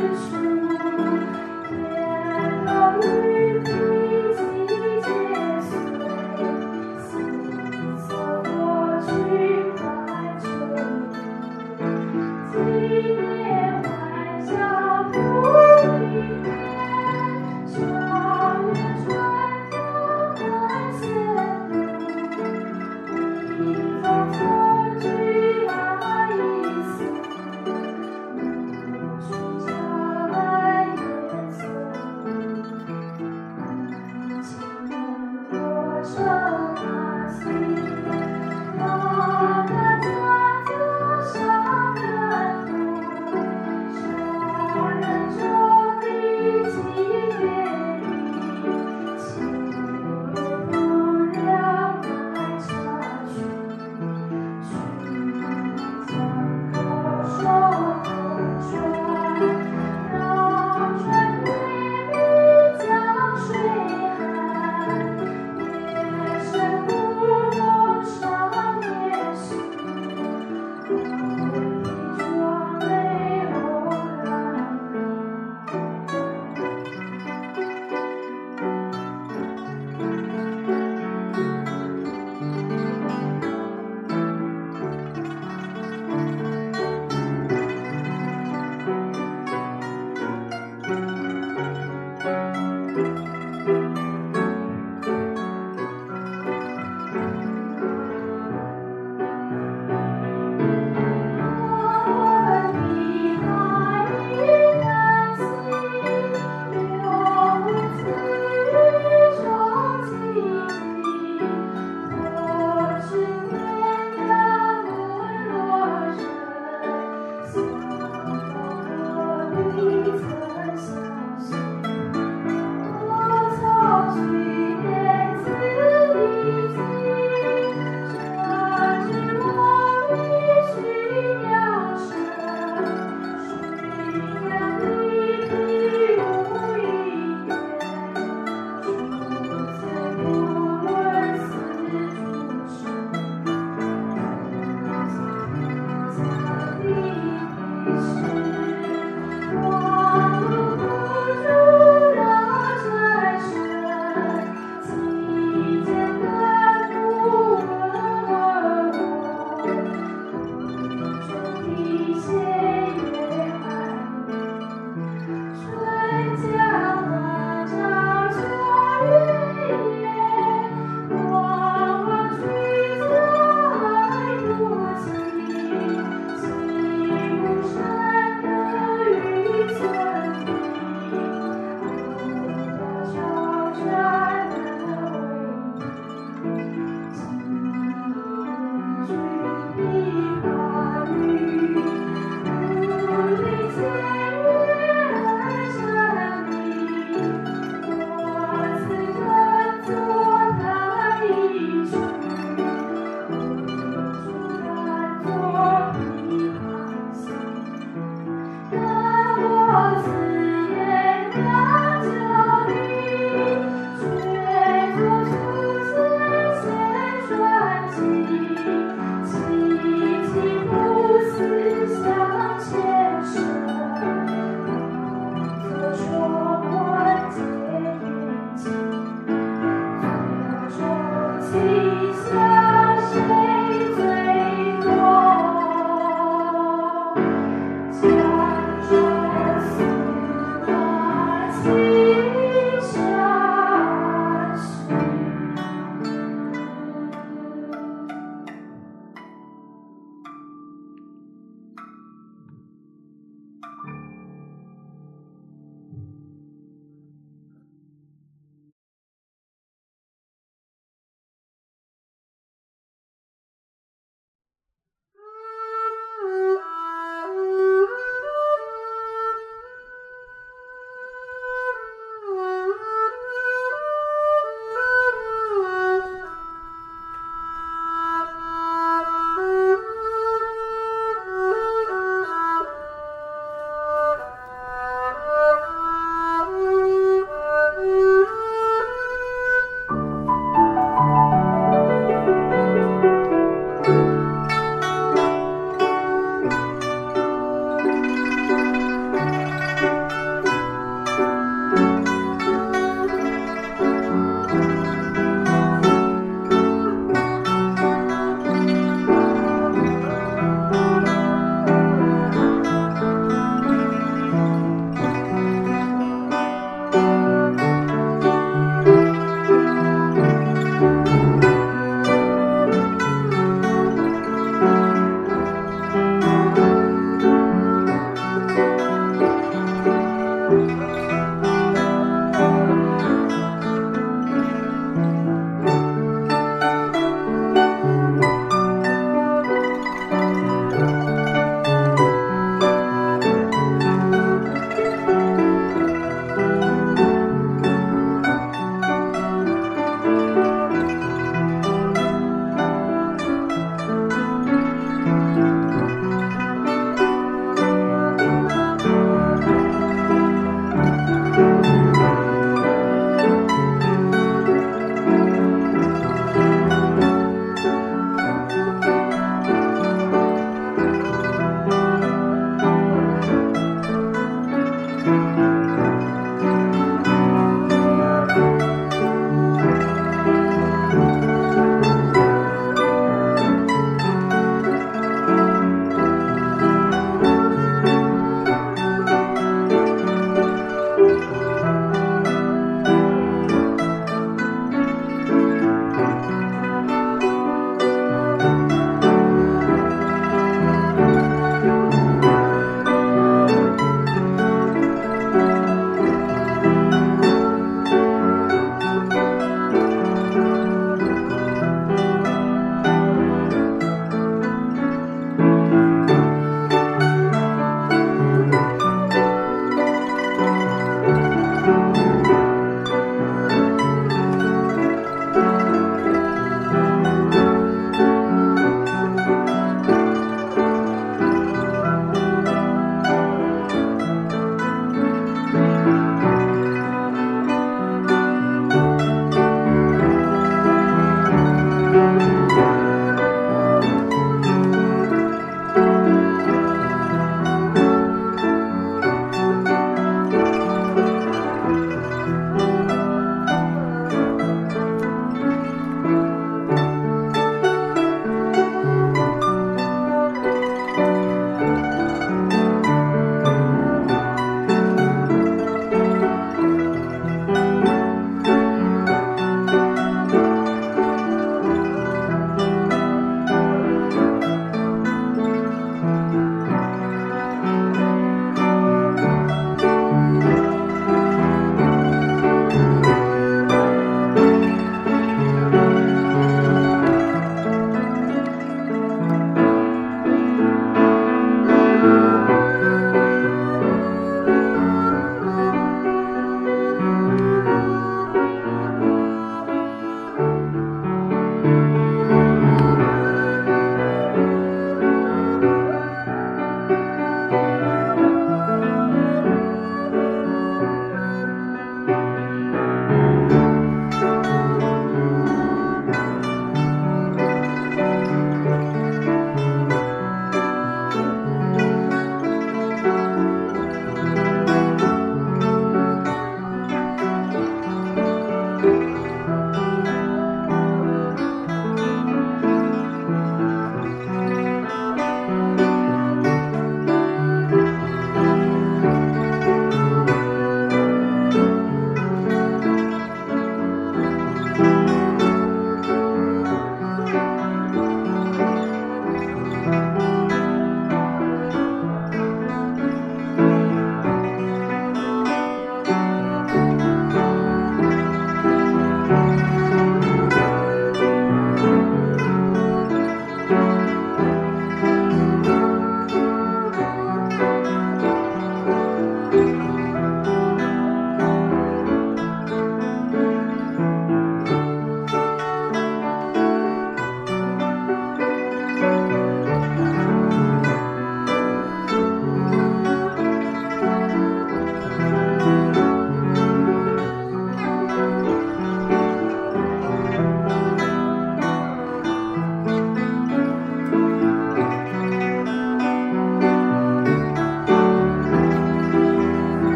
Praise